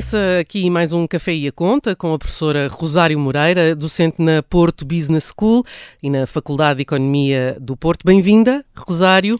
Começa aqui mais um Café e a Conta com a professora Rosário Moreira, docente na Porto Business School e na Faculdade de Economia do Porto. Bem-vinda, Rosário.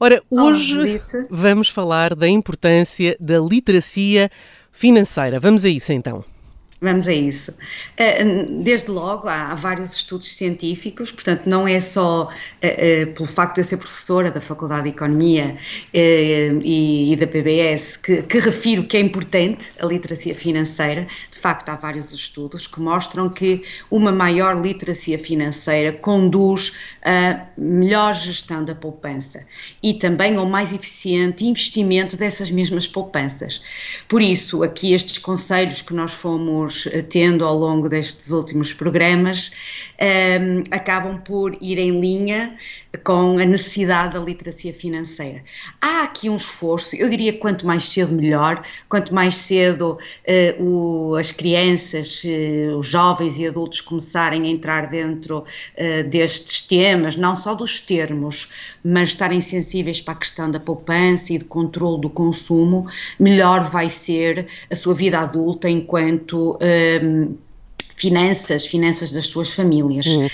Ora, hoje oh, vamos falar da importância da literacia financeira. Vamos a isso então. Vamos a isso. Eh, desde logo, há vários estudos científicos, portanto, não é só eh, eh, pelo facto de eu ser professora da Faculdade de Economia e da PBS que, que refiro que é importante a literacia financeira. De facto, há vários estudos que mostram que uma maior literacia financeira conduz a melhor gestão da poupança e também ao mais eficiente investimento dessas mesmas poupanças. Por isso, aqui estes conselhos que nós fomos fomos tendo ao longo destes últimos programas um, ehm, acabam por ir em linha com a necessidade da literacia financeira. Há aqui um esforço, eu diria quanto mais cedo melhor, quanto mais cedo uh, o, as crianças, uh, os jovens e adultos começarem a entrar dentro uh, destes temas, não só dos termos, mas estarem sensíveis para a questão da poupança e do controle do consumo, melhor vai ser a sua vida adulta enquanto finanças, finanças das suas famílias. Hum.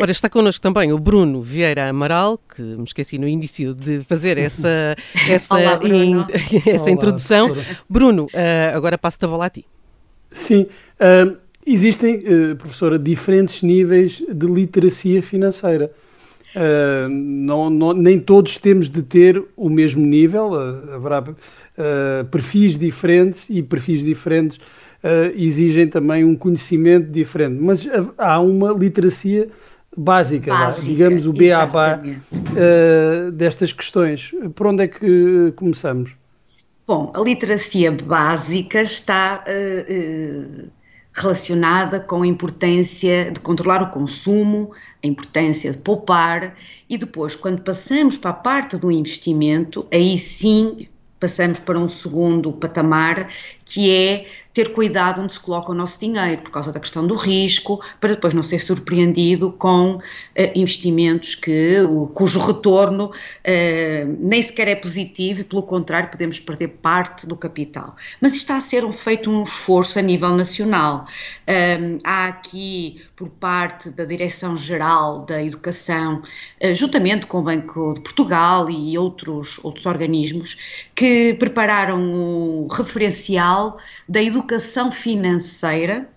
Ora, está connosco também o Bruno Vieira Amaral, que me esqueci no início de fazer essa, essa, Olá, in, essa Olá, introdução. Professora. Bruno, uh, agora passo-te a bola a ti. Sim, uh, existem, uh, professora, diferentes níveis de literacia financeira. Uh, não, não, nem todos temos de ter o mesmo nível, uh, haverá uh, perfis diferentes e perfis diferentes exigem também um conhecimento diferente, mas há uma literacia básica, básica digamos o BABA uh, destas questões. Por onde é que começamos? Bom, a literacia básica está uh, uh, relacionada com a importância de controlar o consumo, a importância de poupar e depois, quando passamos para a parte do investimento, aí sim passamos para um segundo patamar que é ter cuidado onde se coloca o nosso dinheiro, por causa da questão do risco, para depois não ser surpreendido com uh, investimentos que, o, cujo retorno uh, nem sequer é positivo e, pelo contrário, podemos perder parte do capital. Mas está a ser um, feito um esforço a nível nacional. Um, há aqui, por parte da Direção-Geral da Educação, uh, juntamente com o Banco de Portugal e outros, outros organismos, que prepararam o referencial da educação educação financeira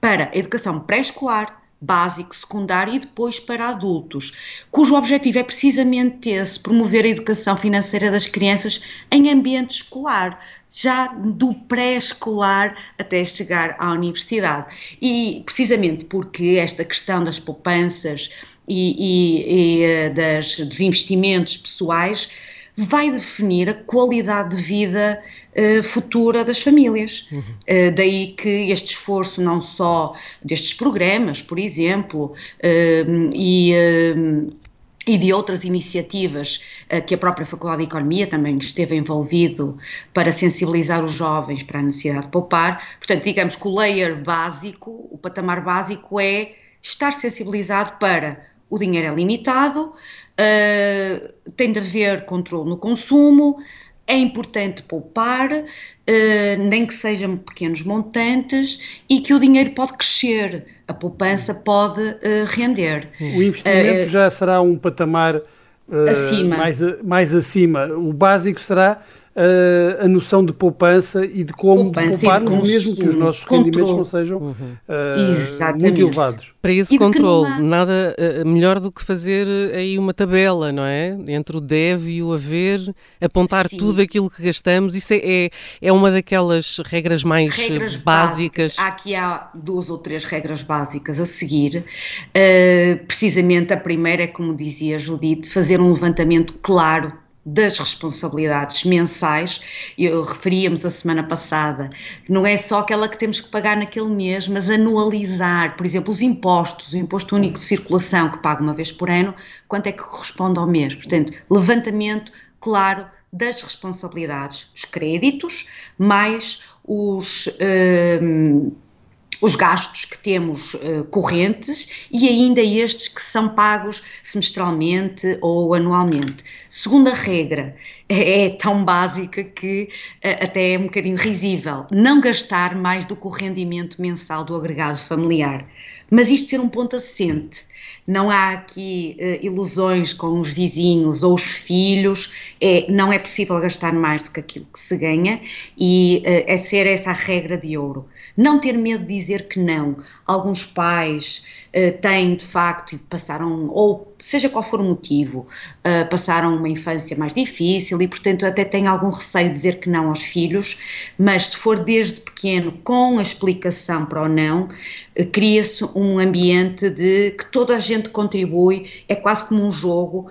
para a educação pré-escolar, básico, secundário e depois para adultos, cujo objetivo é precisamente esse, promover a educação financeira das crianças em ambiente escolar, já do pré-escolar até chegar à universidade. E precisamente porque esta questão das poupanças e, e, e eh, das, dos investimentos pessoais vai definir a qualidade de vida uh, futura das famílias. Uhum. Uh, daí que este esforço, não só destes programas, por exemplo, uh, e e de outras iniciativas que a própria Faculdade de Economia também esteve envolvido para sensibilizar os jovens para a necessidade de poupar. Portanto, digamos que o layer básico, o patamar básico é estar sensibilizado para o dinheiro é limitado, uh, tem de haver controle no consumo, é importante poupar, uh, nem que sejam pequenos montantes, e que o dinheiro pode crescer, a poupança pode uh, render. O investimento já será um patamar acima. Mais, mais acima. O básico será uh, a noção de poupança e de como poupança pouparmos, de mesmo que os nossos controle. rendimentos não sejam uh, muito elevados. Para esse controle, nada uh, melhor do que fazer aí uma tabela, não é? Entre o deve e o haver, apontar Sim. tudo aquilo que gastamos, isso é, é, é uma daquelas regras mais regras básicas. básicas. Aqui há duas ou três regras básicas a seguir. Uh, precisamente a primeira é, como dizia Judite, fazer um levantamento claro das responsabilidades mensais, eu referíamos a semana passada, não é só aquela que temos que pagar naquele mês, mas anualizar, por exemplo, os impostos, o imposto único de circulação que paga uma vez por ano, quanto é que corresponde ao mês? Portanto, levantamento claro das responsabilidades, os créditos, mais os. Hum, os gastos que temos uh, correntes e ainda estes que são pagos semestralmente ou anualmente. Segunda regra, é, tão básica que uh, até é um bocadinho risível: não gastar mais do que o rendimento mensal do agregado familiar. Mas isto ser um ponto assente não há aqui uh, ilusões com os vizinhos ou os filhos, é, não é possível gastar mais do que aquilo que se ganha e uh, é ser essa a regra de ouro. Não ter medo de dizer que não. Alguns pais uh, têm de facto, passaram, ou seja qual for o motivo, passaram uma infância mais difícil e, portanto, até têm algum receio de dizer que não aos filhos, mas se for desde pequeno, com a explicação para o não, uh, cria-se um ambiente de que toda a gente contribui, é quase como um jogo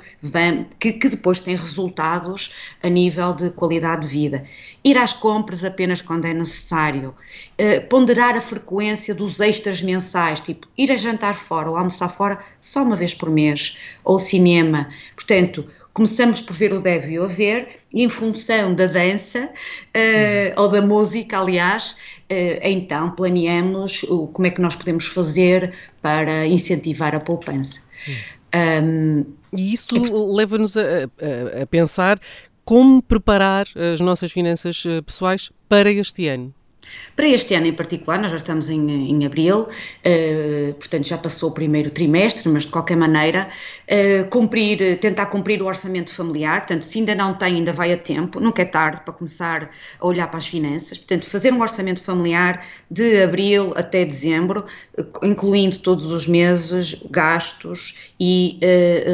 que, depois tem resultados a nível de qualidade de vida. Ir às compras apenas quando é necessário, uh, ponderar a frequência dos extras mensais, tipo ir a jantar fora ou almoçar fora só uma vez por mês, ou cinema. Portanto, começamos por ver o deve e o haver, e em função da dança, uh, ou da música, aliás, uh, então planeamos o, como é que nós podemos fazer para incentivar a poupança. Um, e isso leva-nos a, a, a pensar como preparar as nossas finanças eh, pessoais para este ano. Para este ano em particular, nós já estamos em, em abril, uh, portanto já passou o primeiro trimestre, mas de qualquer maneira, uh, cumprir, tentar cumprir o orçamento familiar, portanto, se ainda não tem, ainda vai a tempo, nunca é tarde para começar a olhar para as finanças, portanto, fazer um orçamento familiar de abril até dezembro, incluindo todos os meses gastos e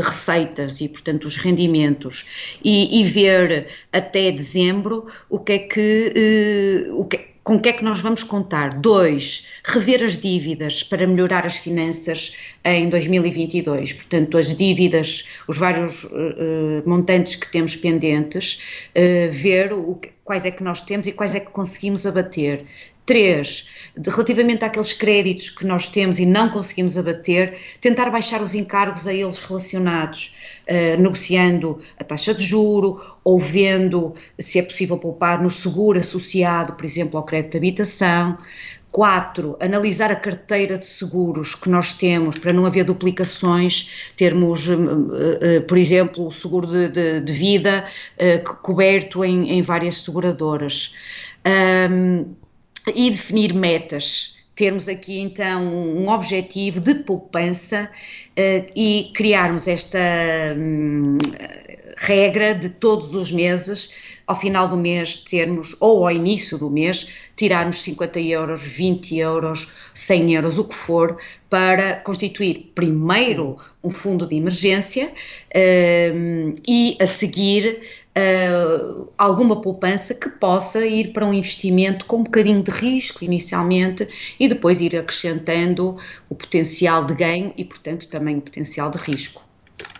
receitas e, portanto, os rendimentos, e, e, ver até dezembro o que é que. o que com o que é que nós vamos contar? Dois, rever as dívidas para melhorar as finanças em 2022. Portanto, as dívidas, os vários uh, montantes que temos pendentes, uh, ver o, quais é que nós temos e quais é que conseguimos abater. Três, de, relativamente àqueles créditos que nós temos e não conseguimos abater, tentar baixar os encargos a eles relacionados, uh, negociando a taxa de juro ou vendo se é possível poupar no seguro associado, por exemplo, ao crédito de habitação. Quatro, analisar a carteira de seguros que nós temos para não haver duplicações, termos, uh, uh, por exemplo, o seguro de, de, de vida coberto em, em, várias seguradoras. Um, e definir metas. Termos aqui então um objetivo de poupança uh, e criarmos esta um, regra de todos os meses, ao final do mês termos, ou ao início do mês, tirarmos 50 euros, 20 euros, 100 euros, o que for, para constituir primeiro um fundo de emergência um, e a seguir uh, alguma poupança que possa ir para um investimento com um bocadinho de risco inicialmente e depois ir acrescentando o potencial de ganho e, portanto, também o potencial de risco.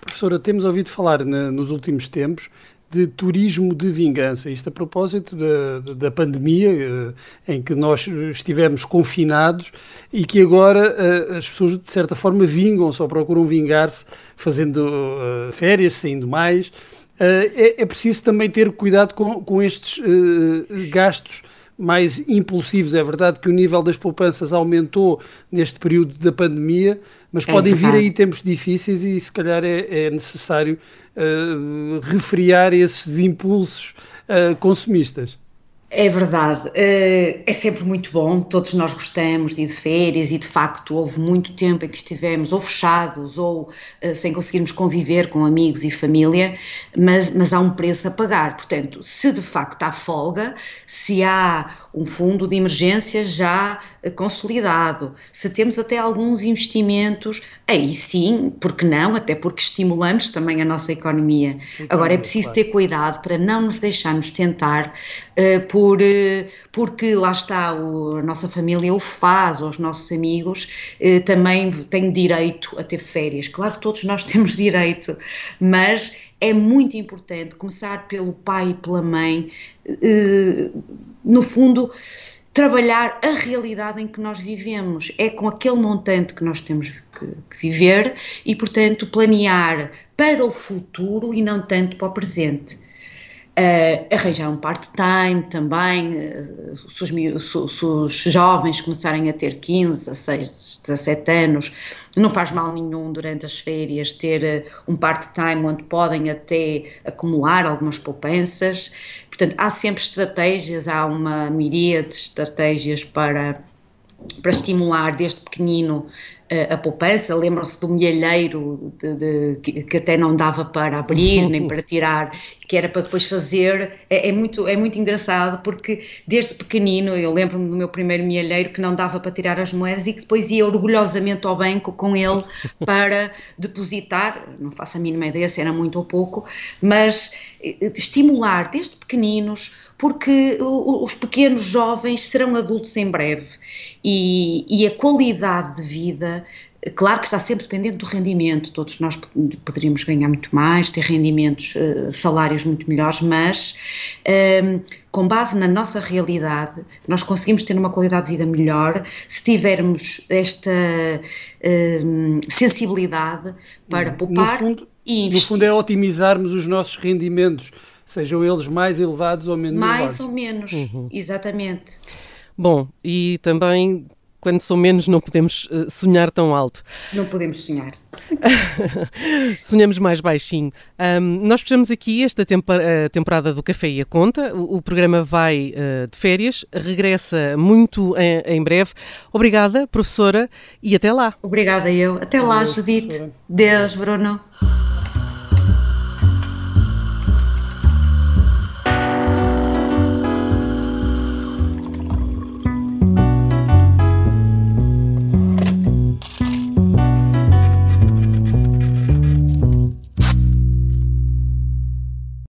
Professora, temos ouvido falar na, nos últimos tempos de turismo de vingança. Isto a propósito da, da pandemia, eh, em que nós estivemos confinados e que agora eh, as pessoas, de certa forma, vingam-se ou procuram vingar-se fazendo eh, férias, saindo mais. É, é, preciso também ter cuidado com, com estes gastos mais impulsivos. É verdade que o nível das poupanças aumentou neste período da pandemia, mas é podem vir aí tempos difíceis e se calhar é, é necessário uh, refriar esses impulsos uh, consumistas. É verdade, eh, é sempre muito bom, todos nós gostamos de ir de férias e de facto houve muito tempo em que estivemos ou fechados ou sem conseguirmos conviver com amigos e família, mas, mas há um preço a pagar. Portanto, se de facto há folga, se há um fundo de emergência já eh, consolidado, se temos até alguns investimentos, aí sim, porque não? Até porque estimulamos também a nossa economia. Agora é preciso ter cuidado para não nos deixarmos tentar uh, por eh, porque lá está, o, a nossa família o faz, os nossos amigos eh, também têm direito a ter férias. Claro que todos nós temos direito, mas é muito importante começar pelo pai e pela mãe, no fundo trabalhar a realidade em que nós vivemos. É com aquele montante que nós temos que, que, viver e, portanto, planear para o futuro e não tanto para o presente. Uh, arranjar um part-time também, uh, se, os, se, os, jovens começarem a ter 15, 16, 17 anos, não faz mal nenhum durante as férias ter uh, um part-time onde podem até acumular algumas poupanças. Portanto, há sempre estratégias, há uma miríade de estratégias para, para estimular desde pequenino a poupança, lembram-se do milheiro de, de, que até não dava para abrir nem para tirar, que era para depois fazer, é, é, muito, é muito engraçado porque desde pequenino, eu lembro-me do meu primeiro milheiro que não dava para tirar as moedas e que depois ia orgulhosamente ao banco com ele para depositar, não faço a mínima ideia se era muito ou pouco, mas eh, estimular desde pequeninos, porque os pequenos jovens serão adultos em breve. E, e a qualidade de vida Claro que está sempre dependente do rendimento, todos nós poderíamos ganhar muito mais, ter rendimentos, eh, salários muito melhores, mas ehm, com base na nossa realidade, nós conseguimos ter uma qualidade de vida melhor se tivermos esta ehm, sensibilidade para poupar fundo, e investir. No fundo é otimizarmos os nossos rendimentos, sejam eles mais elevados ou menos mais elevados. Mais ou menos, uhum. exatamente. Bom, e também quando são menos, não podemos uh, sonhar tão alto. Não podemos sonhar. Sonhamos mais baixinho. Um, nós fechamos aqui esta temporada do Café e a Conta. O, o programa vai uh, de férias, regressa muito em, em, breve. Obrigada, professora, e até lá. Obrigada eu. Até lá, Judite. Deus, Bruno.